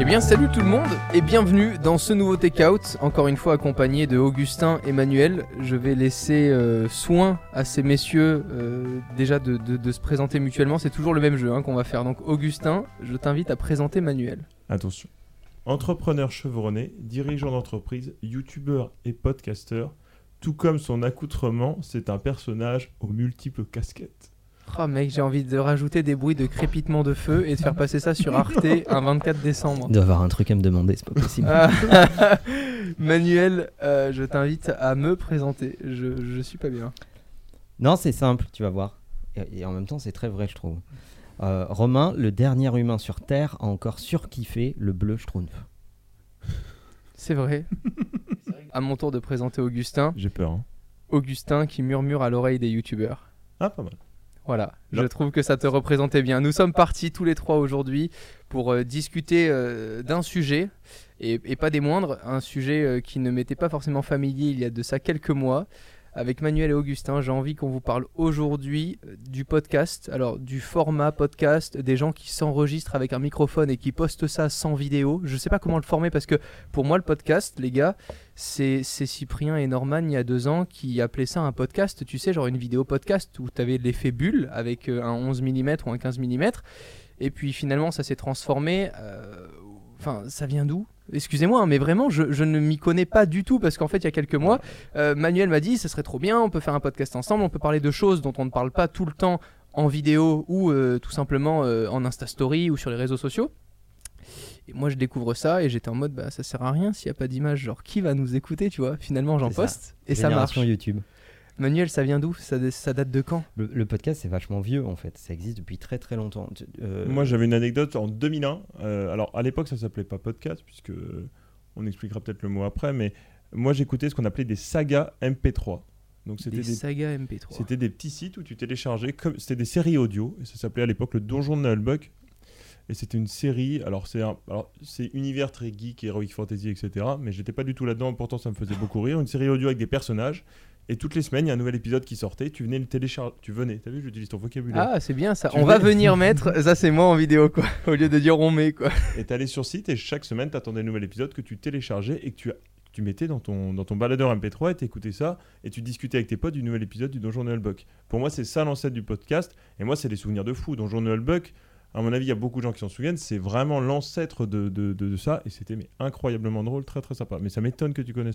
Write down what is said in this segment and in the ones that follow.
Eh bien salut tout le monde et bienvenue dans ce nouveau Takeout, encore une fois accompagné de Augustin et Manuel. Je vais laisser euh, soin à ces messieurs euh, déjà de, se présenter mutuellement, c'est toujours le même jeu hein, qu'on va faire. Donc Augustin, je t'invite à présenter Manuel. Attention. Entrepreneur chevronné, dirigeant d'entreprise, youtubeur et podcasteur, tout comme son accoutrement, c'est un personnage aux multiples casquettes. Oh mec, j'ai envie de rajouter des bruits de crépitement de feu et de faire passer ça sur Arte un 24 décembre. Il doit avoir un truc à me demander, c'est pas possible. Ah, Manuel, euh, je t'invite à me présenter. Je, je suis pas bien. Non, c'est simple, tu vas voir. Et, et en même temps, c'est très vrai, je trouve. Euh, Romain, le dernier humain sur Terre, a encore surkiffé le bleu Schtroumpf. C'est vrai. à mon tour de présenter Augustin. J'ai peur. hein. Augustin qui murmure à l'oreille des youtubeurs. Ah, pas mal. Voilà, Là. je trouve que ça te représentait bien. Nous sommes partis tous les trois aujourd'hui pour euh, discuter euh, d'un sujet, et, et pas des moindres, un sujet euh, qui ne m'était pas forcément familier il y a de ça quelques mois. Avec Manuel et Augustin, j'ai envie qu'on vous parle aujourd'hui euh, du podcast, alors du format podcast, des gens qui s'enregistrent avec un microphone et qui postent ça sans vidéo. Je sais pas comment le former parce que pour moi le podcast, les gars, c'est c'est Cyprien et Norman il y a deux ans qui appelaient ça un podcast, tu sais, genre une vidéo podcast où tu avais l'effet bulle avec euh, un 11 mm ou un 15 mm. Et puis finalement ça s'est transformé. euh, Enfin, ça vient d'où? Excusez-moi, hein, mais vraiment, je, je ne m'y connais pas du tout parce qu'en fait, il y a quelques mois, euh, Manuel m'a dit ce serait trop bien, on peut faire un podcast ensemble, on peut parler de choses dont on ne parle pas tout le temps en vidéo ou euh, tout simplement euh, en Insta Story ou sur les réseaux sociaux. Et moi, je découvre ça et j'étais en mode bah ça sert à rien s'il n'y a pas d'image. Genre, qui va nous écouter, tu vois? Finalement, j'en C'est ça. poste et ça marche. YouTube. Manuel, ça vient d'où? Ça, ça date de quand? Le, le podcast, c'est vachement vieux, en fait. Ça existe depuis très très longtemps. Euh, Moi, j'avais une anecdote en 2001. Euh, alors, à l'époque, ça s'appelait pas podcast, puisque euh, on expliquera peut-être le mot après, mais moi, j'écoutais ce qu'on appelait des sagas MP3. Donc, c'était Des des, sagas MP3. c'était des petits sites où tu téléchargeais, comme c'était des séries audio, et ça s'appelait à l'époque le Donjon de Nullbuck. Et c'était une série, alors c'est un, univers très geek, heroic fantasy, etc. Mais j'étais pas du tout là-dedans, pourtant ça me faisait beaucoup rire. Une série audio avec des personnages, et toutes les semaines il y a un nouvel épisode qui sortait. Tu venais le télécharger, tu venais. T'as vu, j'utilise ton vocabulaire. Ah, c'est bien ça. Tu On va venir mettre, ça c'est moi en vidéo quoi, au lieu de dire on met quoi. Et t'allais sur site et chaque semaine t'attendais un nouvel épisode que tu téléchargeais et que tu, tu mettais dans ton, dans ton baladeur MP3 et t'écoutais ça et tu discutais avec tes potes du nouvel épisode du Donjon de Nullbuck. Pour moi, c'est ça l'ancêtre du podcast et moi, c'est des souvenirs de fou. Donjon de Nullbuck, à mon avis, il y a beaucoup de gens qui s'en souviennent, c'est vraiment l'ancêtre de, de, de- de ça et c'était incroyablement drôle, très très sympa. Mais ça m'étonne que tu connaisses.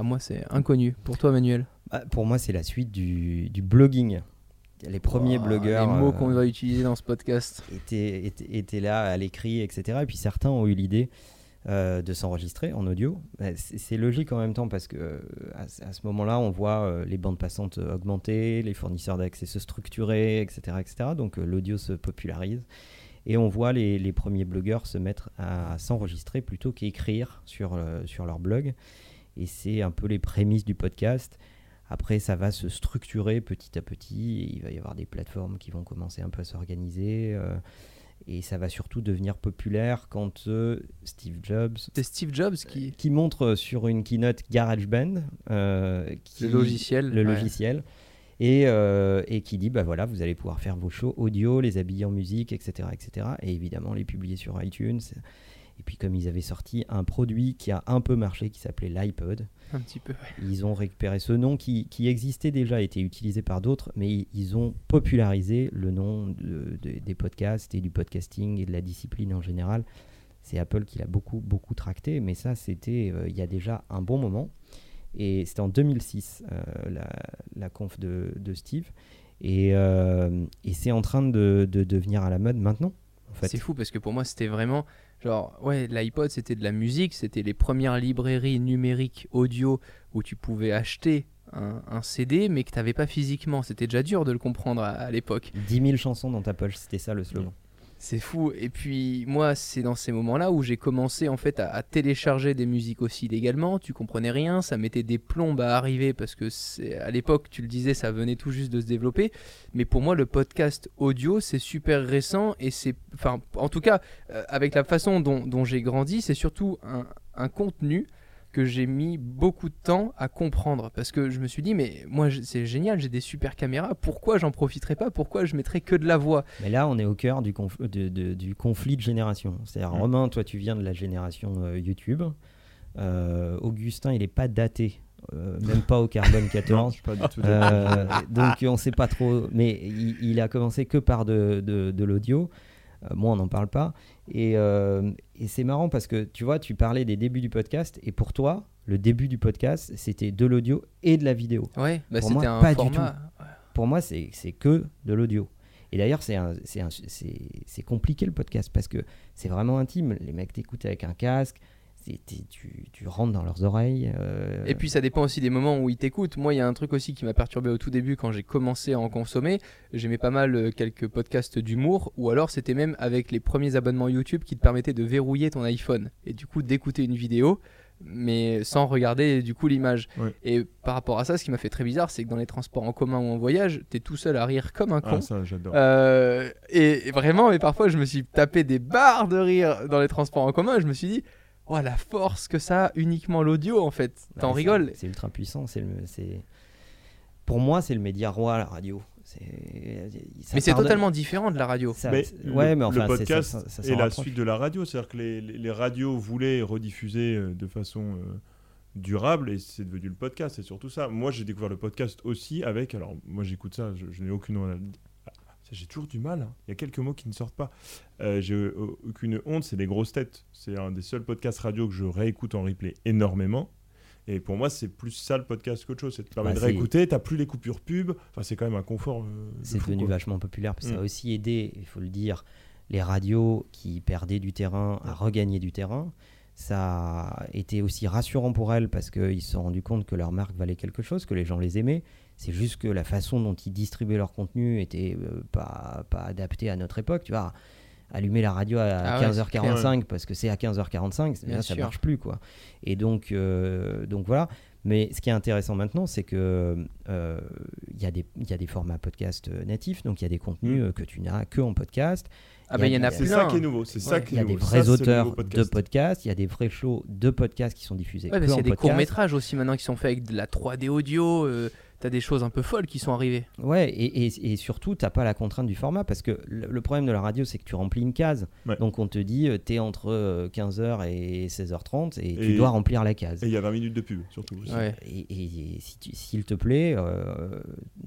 À moi c'est inconnu. Pour toi Manuel bah, pour moi, c'est la suite du, du blogging. Les premiers Oh, blogueurs Les mots euh, qu'on va utiliser dans ce podcast. étaient, étaient, étaient là à l'écrit, etc. Et puis certains ont eu l'idée euh, de s'enregistrer en audio. Bah, C'est logique en même temps parce que euh, à, ce- à ce moment-là, on voit les bandes passantes augmenter, les fournisseurs d'accès se structurer, etc. etc. Donc l'audio se popularise. Et on voit les, les premiers blogueurs se mettre à, s'enregistrer plutôt qu'écrire sur, sur leur blog. Et c'est un peu les prémices du podcast. Après, ça va se structurer petit à petit. et il va y avoir des plateformes qui vont commencer un peu à s'organiser. euh, et ça va surtout devenir populaire quand euh, Steve Jobs, C'est Steve Jobs qui. qui montre sur une keynote GarageBand, euh, qui, Le logiciel. le ouais. logiciel, et, euh, et qui dit bah voilà, vous allez pouvoir faire vos shows audio, les habiller en musique, etc., etc. Et évidemment les publier sur iTunes. Et puis comme ils avaient sorti un produit qui a un peu marché, qui s'appelait l'iPod, Un petit peu. ils ont récupéré ce nom qui, qui existait déjà, était utilisé par d'autres, mais ils, ont popularisé le nom de- de- des podcasts et du podcasting et de la discipline en général. C'est Apple qui l'a beaucoup, beaucoup tracté, mais ça, c'était euh, il y a déjà un bon moment. Et c'était en 2006, euh, la, la conf de, de Steve. Et, euh, et c'est en train de, de devenir à la mode maintenant. En fait. C'est fou parce que pour moi c'était vraiment genre ouais l'iPod c'était de la musique, c'était les premières librairies numériques audio où tu pouvais acheter un, CD, mais que t'avais pas physiquement. C'était déjà dur de le comprendre à, à l'époque. 10 000 chansons dans ta poche, c'était ça le slogan. C'est fou. Et puis moi, c'est dans ces moments-là où j'ai commencé en fait à, télécharger des musiques aussi légalement. Tu comprenais rien, ça mettait des plombes à arriver parce que à l'époque, tu le disais, ça venait tout juste de se développer. Mais pour moi, le podcast audio, c'est super récent et c'est, enfin, en tout cas, euh, avec la façon dont, j'ai grandi, c'est surtout un contenu que j'ai mis beaucoup de temps à comprendre parce que je me suis dit mais moi c'est génial j'ai des super caméras pourquoi j'en profiterais pas? Pourquoi je mettrais que de la voix? Mais là, on est au cœur du, conf- de- de- du conflit de génération. C'est-à-dire. Romain, toi, tu viens de la génération euh, YouTube. Euh, Augustin, il n'est pas daté, euh, même pas au carbone Non, 14. je suis pas du tout Euh, donc on sait pas trop, mais il, il a commencé que par de, de- de l'audio. Euh, moi, on n'en parle pas. Et, euh, et c'est marrant parce que tu vois, tu parlais des débuts du podcast, et pour toi, le début du podcast, c'était de l'audio et de la vidéo. ouais bah Pour moi, un pas du format Pour moi, c'est que de l'audio. Et d'ailleurs, c'est compliqué le podcast parce que c'est vraiment intime. Les mecs t'écoutent avec un casque, tu, tu rentres dans leurs oreilles. euh, Et puis ça dépend aussi des moments où ils t'écoutent. Moi, il y a un truc aussi qui m'a perturbé au tout début quand j'ai commencé à en consommer. J'aimais pas mal euh, quelques podcasts d'humour, ou alors c'était même avec les premiers abonnements YouTube qui te permettaient de verrouiller ton iPhone et du coup d'écouter une vidéo, mais sans regarder du coup l'image. Ouais. Et par rapport à ça, ce qui m'a fait très bizarre, c'est que dans les transports en commun ou en voyage, t'es tout seul à rire comme un con. Ah, ça, j'adore. Euh, et, et vraiment, mais parfois je me suis tapé des barres de rire dans les transports en commun et je me suis dit, oh la force que ça a uniquement l'audio en fait. bah, T'en c'est- rigoles. C'est ultra puissant. C'est le- c'est- Pour moi, c'est le média roi, la radio. Mais c'est totalement différent de la radio. ça- Mais le- ouais, mais enfin, podcast ça, ça, ça et s'en la rapproche. suite de la radio, c'est-à-dire que les, les- les radios voulaient rediffuser euh, de façon euh, durable et c'est devenu le podcast, c'est surtout ça. Moi, j'ai découvert le podcast aussi avec, alors moi j'écoute ça, je, je n'ai aucune J'ai toujours du mal, hein. il y a quelques mots qui ne sortent pas. Euh, j'ai euh, aucune honte, c'est les grosses têtes. C'est un des seuls podcasts radio que je réécoute en replay énormément. Et pour moi, c'est plus ça le podcast qu'autre chose. Ça te permet Bah, de c'est- réécouter, t'as plus les coupures pub. Enfin, c'est quand même un confort. euh, de C'est fou, devenu quoi. vachement populaire. Ça a Mm. aussi aidé, il faut le dire, les radios qui perdaient du terrain à regagner du terrain. Ça a été aussi rassurant pour elles parce qu'ils se sont rendus compte que leur marque valait quelque chose, que les gens les aimaient. C'est juste que la façon dont ils distribuaient leur contenu était euh, pas, pas adaptée à notre époque. Tu vois, allumer la radio à Ah ouais, 15h45 parce que c'est à 15h45, Bien là, ça sûr. marche plus. quoi. Et donc, euh, donc voilà. Mais ce qui est intéressant maintenant, c'est que euh, il y, a des- il y a des formats podcast euh, natifs, donc il y a des contenus Mm. euh, que tu n'as que en podcast. Ah bah il y en a C'est plein. ça qui est nouveau. C'est ça qui Il y est a des vrais Ça, auteurs de podcast. podcasts, il y a des vrais shows de podcasts qui sont diffusés Ouais, que parce en qu'il y a des podcast. courts-métrages aussi maintenant qui sont faits avec de la 3D audio. euh, T'as des choses un peu folles qui sont arrivées. Ouais, et, et, et surtout, tu n'as pas la contrainte du format parce que le, le problème de la radio, c'est que tu remplis une case. Ouais. Donc on te dit, tu es entre euh, 15h et 16h30 et, tu dois remplir la case. Et il y a 20 minutes de pub, surtout. aussi. Ouais. Et, et- et si tu- s'il te plaît, euh,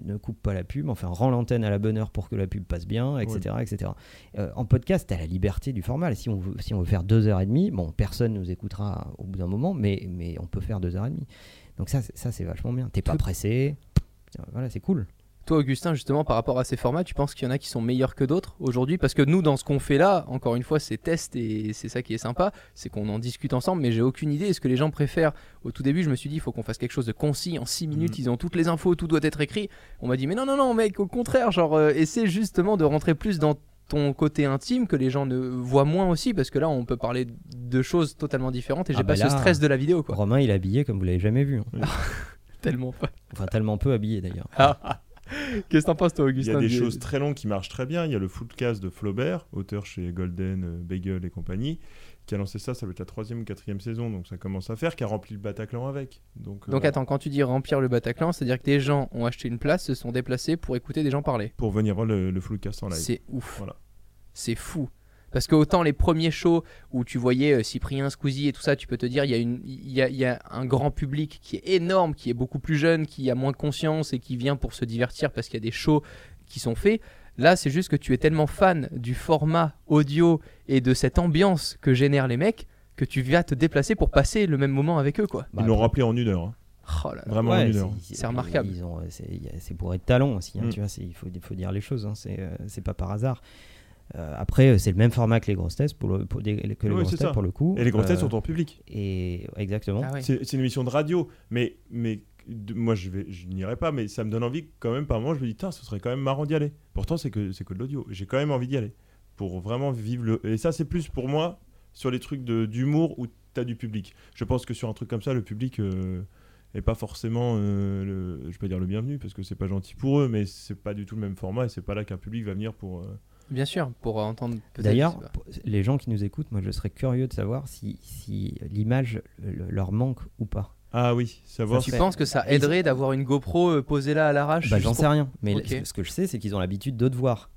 ne coupe pas la pub, enfin rends l'antenne à la bonne heure pour que la pub passe bien, etc. etc. Euh, en podcast, tu as la liberté du format. Si on veut, si on veut faire deux heures et demie, bon, personne nous écoutera au bout d'un moment, mais, mais on peut faire deux heures et demie. Donc ça, c'est- ça c'est vachement bien. T'es pas pressé. Voilà, c'est cool. Toi, Augustin, justement, par rapport à ces formats, tu penses qu'il y en a qui sont meilleurs que d'autres aujourd'hui? Parce que nous, dans ce qu'on fait là, encore une fois, c'est test et c'est ça qui est sympa, c'est qu'on en discute ensemble, mais j'ai aucune idée. Est-ce que les gens préfèrent? Au tout début, je me suis dit, il faut qu'on fasse quelque chose de concis. En 6 minutes, Mhm. ils ont toutes les infos, tout doit être écrit. On m'a dit, mais non, non, non, mec, au contraire, genre, euh, essaie justement de rentrer plus dans ton côté intime que les gens ne voient moins aussi parce que là on peut parler de choses totalement différentes et Ah j'ai bah pas là- ce stress de la vidéo quoi Romain, il est habillé comme vous l'avez jamais vu. hein. tellement pas Enfin, tellement peu habillé d'ailleurs. qu'est-ce que t'en penses toi Il y Augustin a des choses très longues qui marchent très bien. Il y a le Footcast de Flaubert, auteur chez Golden, euh, Bagel et compagnie, qui a lancé ça, ça va être la troisième ou quatrième saison, donc ça commence à faire, qui a rempli le Bataclan avec. Donc, euh, Donc attends, quand tu dis remplir le Bataclan, c'est-à-dire que des gens ont acheté une place, se sont déplacés pour écouter des gens parler. Pour venir voir le, le Footcast en live. C'est ouf. Voilà. C'est fou. Parce que autant les premiers shows où tu voyais euh, Cyprien, Squeezie et tout ça, tu peux te dire, il y, a une- il y, a, il y a un grand public qui est énorme, qui est beaucoup plus jeune, qui a moins de conscience et qui vient pour se divertir parce qu'il y a des shows qui sont faits. Là, c'est juste que tu es tellement fan du format audio et de cette ambiance que génèrent les mecs que tu vas te déplacer pour passer le même moment avec eux, quoi. Ils l'ont rempli en une heure. hein. Oh là là. Vraiment en Ouais, une heure. c'est- C'est remarquable. ont- C'est pour être talent aussi, hein, Mm. tu vois, c'est- il faut, dire les choses, hein, c'est euh, c'est pas par hasard. Euh, après, c'est le même format que les grosses tests pour le, pour des- que les Oui, grosses c'est têtes ça. pour le coup. Et les grosses têtes Euh, sont en public. Et exactement. Ah ouais. C'est une émission de radio, mais, mais de- moi je, vais, je n'irai pas, mais ça me donne envie quand même par moment. Je me dis, Tain, ce serait quand même marrant d'y aller. Pourtant, c'est que, c'est que de l'audio. J'ai quand même envie d'y aller. Pour vraiment vivre le. Et ça, c'est plus pour moi sur les trucs de- d'humour où tu as du public. Je pense que sur un truc comme ça, le public. euh, est pas forcément euh, le, je vais pas dire le bienvenu parce que c'est pas gentil pour eux mais c'est pas du tout le même format et c'est pas là qu'un public va venir pour euh, Bien sûr, pour entendre peut-être. D'ailleurs, bah, pour- les gens qui nous écoutent, moi je serais curieux de savoir si, si l'image le- leur manque ou pas. ah oui savoir tu penses que ça aiderait d'avoir une GoPro euh, posée là à l'arrache Bah, J'en sais rien, mais ce- ce que je sais, c'est qu'ils ont l'habitude de te voir.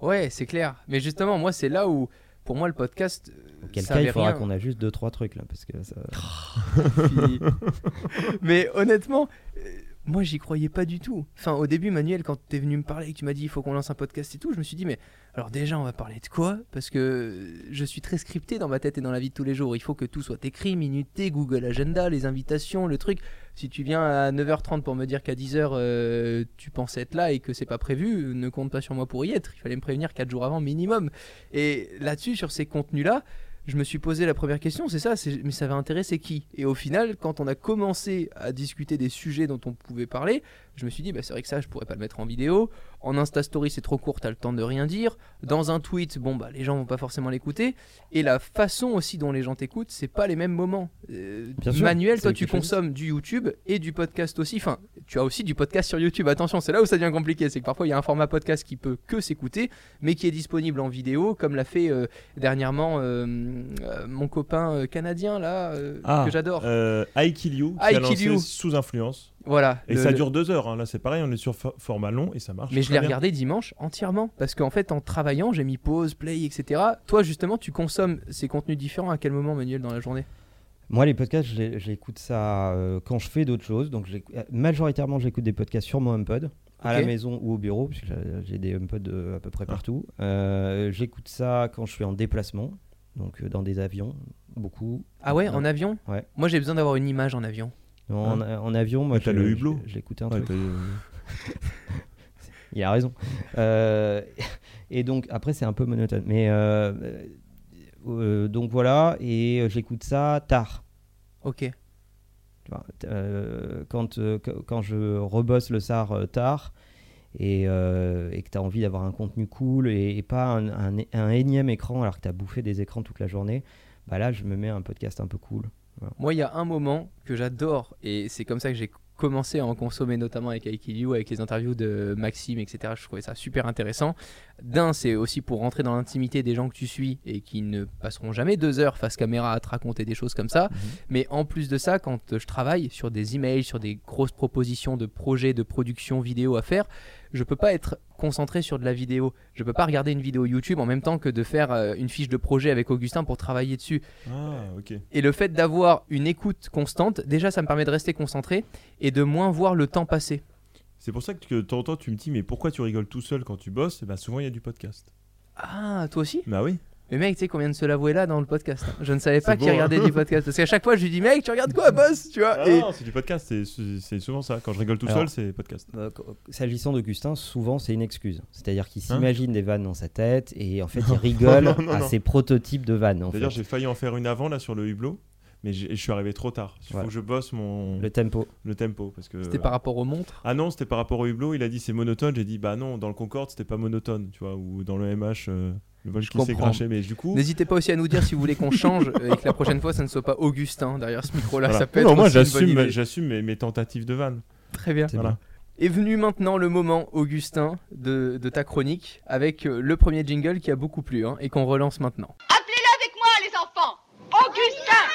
Ouais, c'est clair. Mais justement, moi, c'est là où, pour moi, le podcast. euh, Auquel ça cas, il faudra qu'on a juste deux trois trucs là, parce que ça... Mais honnêtement, euh, moi j'y croyais pas du tout. Enfin, au début, Manuel, quand t'es venu me parler et que tu m'as dit il faut qu'on lance un podcast et tout, je me suis dit, mais alors déjà, on va parler de quoi? Parce que je suis très scripté dans ma tête et dans la vie de tous les jours. Il faut que tout soit écrit, minuté, Google Agenda, les invitations, le truc. Si tu viens à 9h30 pour me dire qu'à 10h euh, tu penses être là et que c'est pas prévu, ne compte pas sur moi pour y être. Il fallait me prévenir 4 jours avant minimum. Et là-dessus, sur ces contenus-là, je me suis posé la première question, c'est ça, mais ça va intéresser qui? Et au final, quand on a commencé à discuter des sujets dont on pouvait parler, je me suis dit, bah, c'est vrai que ça, je pourrais pas le mettre en vidéo. En Insta Story, c'est trop court, t'as le temps de rien dire. Dans un tweet, bon, bah, les gens vont pas forcément l'écouter. Et la façon aussi dont les gens t'écoutent, c'est pas les mêmes moments. Euh, Bien Manuel, toi, tu consommes du YouTube et du podcast aussi. Enfin, tu as aussi du podcast sur YouTube. Attention, c'est là où ça devient compliqué. C'est que parfois, il y a un format podcast qui peut que s'écouter, mais qui est disponible en vidéo, comme l'a fait euh, dernièrement euh, mon copain canadien, là, Ah, que j'adore. I Kill You qui I a lancé sous influence Voilà. et le- ça le- dure deux heures hein. là c'est pareil on est sur fo- format long et ça marche Mais je l'ai regardé dimanche entièrement. Parce qu'en fait, en travaillant, j'ai mis pause, play, etc. Toi, justement, tu consommes ces contenus différents à quel moment, Manuel, dans la journée? Moi, les podcasts, j'écoute ça euh, quand je fais d'autres choses. Donc, j'ai- euh, majoritairement, j'écoute des podcasts sur mon HomePod, à la maison ou au bureau, parce que j'ai- des HomePod euh, à peu près Ah. partout. Euh, j'écoute ça quand je suis en déplacement, donc dans des avions, beaucoup. Ah ouais, Non. en avion? Ouais. Moi, j'ai besoin d'avoir une image en avion. Non, en, en avion, moi, Ah, t'as je- le je- hublot. J'écoutais un Ouais, truc. Il a raison. Euh, et donc, après, c'est un peu monotone. Mais euh, euh, donc voilà, et j'écoute ça tard. Ok. Euh, quand, qu- quand je rebosse le SAR tard et, euh, et que tu as envie d'avoir un contenu cool et, et pas un, un- un énième écran alors que tu as bouffé des écrans toute la journée, bah là, je me mets un podcast un peu cool. Moi, il y a un moment que j'adore, et c'est comme ça que j'ai commencé à en consommer, notamment avec Aikiliu, avec les interviews de Maxime, etc. Je trouvais ça super intéressant. D'un, c'est aussi pour rentrer dans l'intimité des gens que tu suis et qui ne passeront jamais deux heures face caméra à te raconter des choses comme ça. Mais en plus de ça, quand je travaille sur des emails, sur des grosses propositions de projets de production vidéo à faire, je peux pas être concentré sur de la vidéo. Je peux pas regarder une vidéo YouTube en même temps que de faire euh, une fiche de projet avec Augustin pour travailler dessus. ah ok Et le fait d'avoir une écoute constante, déjà ça me permet de rester concentré et de moins voir le temps passer. c'est pour ça que de temps en temps tu me dis mais pourquoi tu rigoles tout seul quand tu bosses? Et bah souvent il y a du podcast Ah, toi aussi? Bah oui Mais mec, tu sais qu'on vient de se l'avouer là dans le podcast. hein. Je ne savais pas qu'il hein. regardait du podcast. Parce qu'à chaque fois, je lui dis, mec, tu regardes quoi, boss Tu vois? Ah et... non c'est du podcast c'est- souvent ça quand je rigole tout Alors- seul c'est podcast Euh, S'agissant d'Augustin, souvent c'est une excuse. C'est-à-dire qu'il Hein? s'imagine des vannes dans sa tête et en fait il rigole Non, non, à non. ses prototypes de vannes. d'ailleurs j'ai failli en faire une avant là sur le hublot mais je suis arrivé trop tard il faut que je bosse mon Le le, tempo. tempo parce que C'était par rapport aux montres? Ah non, c'était par rapport au hublot. Il a dit c'est monotone. J'ai dit bah non, dans le Concorde c'était pas monotone, tu vois, ou dans le MH, euh, le vol Je qui s'est craché. Mais du coup, N'hésitez pas aussi à nous dire si vous voulez qu'on change et que la prochaine fois, ça ne soit pas Augustin derrière ce micro-là. voilà. Ça peut Non, être moi aussi une bonne j'assume, idée. j'assume mes, mes tentatives de vanne. Très bien. C'est Voilà. bien. Est venu maintenant le moment, Augustin, de, de ta chronique avec euh, le premier jingle qui a beaucoup plu hein, et qu'on relance maintenant. Appelez-le avec moi, les enfants Augustin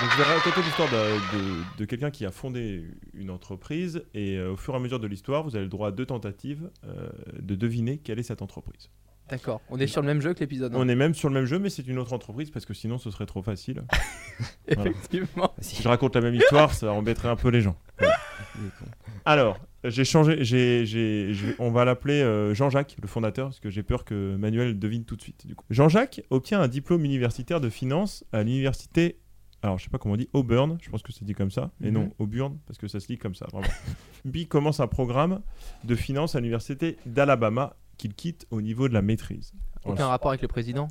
Donc je vais raconter l'histoire de, de- de quelqu'un qui a fondé une entreprise et euh, au fur et à mesure de l'histoire, vous avez le droit à deux tentatives euh, de deviner quelle est cette entreprise. D'accord. On est sur le même jeu que l'épisode. hein. On est même sur le même jeu, mais c'est une autre entreprise parce que sinon ce serait trop facile. Effectivement. Si je raconte la même histoire, ça embêterait un peu les gens. Alors, j'ai changé, j'ai, j'ai- on va l'appeler euh, Jean-Jacques, le fondateur, parce que j'ai peur que Manuel devine tout de suite. du coup. Jean-Jacques obtient un diplôme universitaire de finance à l'université alors je sais pas comment on dit, Auburn, je pense que c'est dit comme ça, et Mhm. non Auburn, parce que ça se lit comme ça, vraiment. Puis il commence un programme de finance à l'université d'Alabama qu'il quitte au niveau de la maîtrise. Aucun rapport avec le président?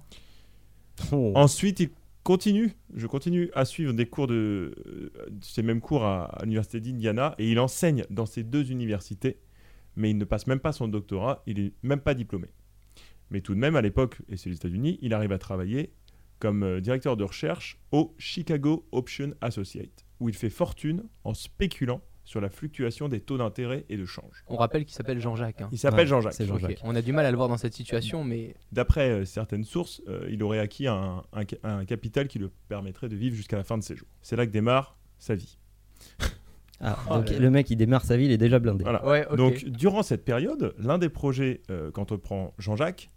Oh. Ensuite, il continue, je continue à suivre des cours de euh, ces mêmes cours à, l'université d'Indiana et il enseigne dans ces deux universités, mais il ne passe même pas son doctorat, il est même pas diplômé. Mais tout de même, à l'époque, et c'est les États-Unis, il arrive à travailler comme euh, directeur de recherche au Chicago Option Associate, où il fait fortune en spéculant sur la fluctuation des taux d'intérêt et de change. On rappelle qu'il s'appelle Jean-Jacques. hein. Il s'appelle Ouais, Jean-Jacques. c'est Ok, Jean-Jacques. On a du mal à le voir dans cette situation, mais D'après euh, certaines sources, euh, il aurait acquis un, un ca- un capital qui le permettrait de vivre jusqu'à la fin de ses jours. C'est là que démarre sa vie. Ah, Oh donc le mec il démarre sa vie, il est déjà blindé. Voilà. ouais, ok. Donc, durant cette période, l'un des projets euh, qu'entreprend Jean-Jacques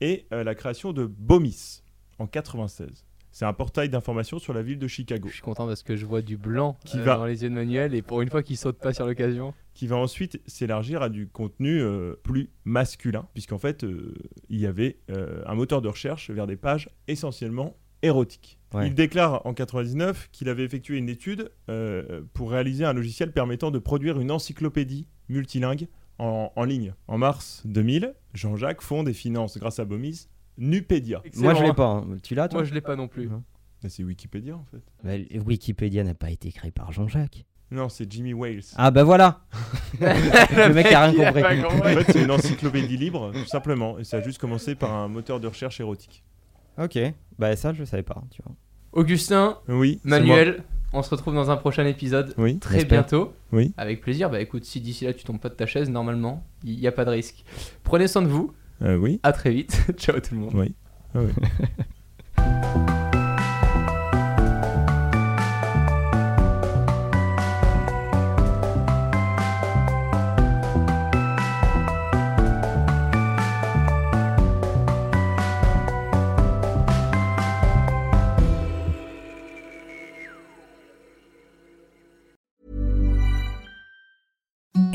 est euh, la création de Bomis en 96. C'est un portail d'information sur la ville de Chicago je suis content parce que je vois du blanc Qui euh, va- dans les yeux de Manuel et pour une fois qu'il saute pas sur l'occasion. qui va ensuite s'élargir à du contenu euh, plus masculin, puisqu'en fait, euh, il y avait euh, un moteur de recherche vers des pages essentiellement érotiques. Ouais. Il déclare en 99 qu'il avait effectué une étude euh, pour réaliser un logiciel permettant de produire une encyclopédie multilingue en, en ligne. En mars 2000, Jean-Jacques fonde et finance, grâce à Bomis, Nupédia. Moi je l'ai pas. hein. Tu l'as toi Moi je l'ai pas non plus. Mais C'est Wikipédia en fait. Bah, Wikipédia n'a pas été créé par Jean-Jacques. Non, c'est Jimmy Wales. Ah bah voilà Le mec a rien Il a compris. pas compris. En fait, c'est une encyclopédie libre, tout simplement. Et ça a juste commencé par un moteur de recherche érotique. Ok, bah ça je savais pas, tu vois. Augustin, Oui. c'est Manuel, on se retrouve dans un prochain épisode moi. Oui. très J'espère. bientôt. Oui. Avec plaisir. Bah écoute, si d'ici là tu tombes pas de ta chaise, normalement, il n'y a pas de risque. Prenez soin de vous. Euh, oui. À très vite. Ciao tout le monde. Oui. Ah oui.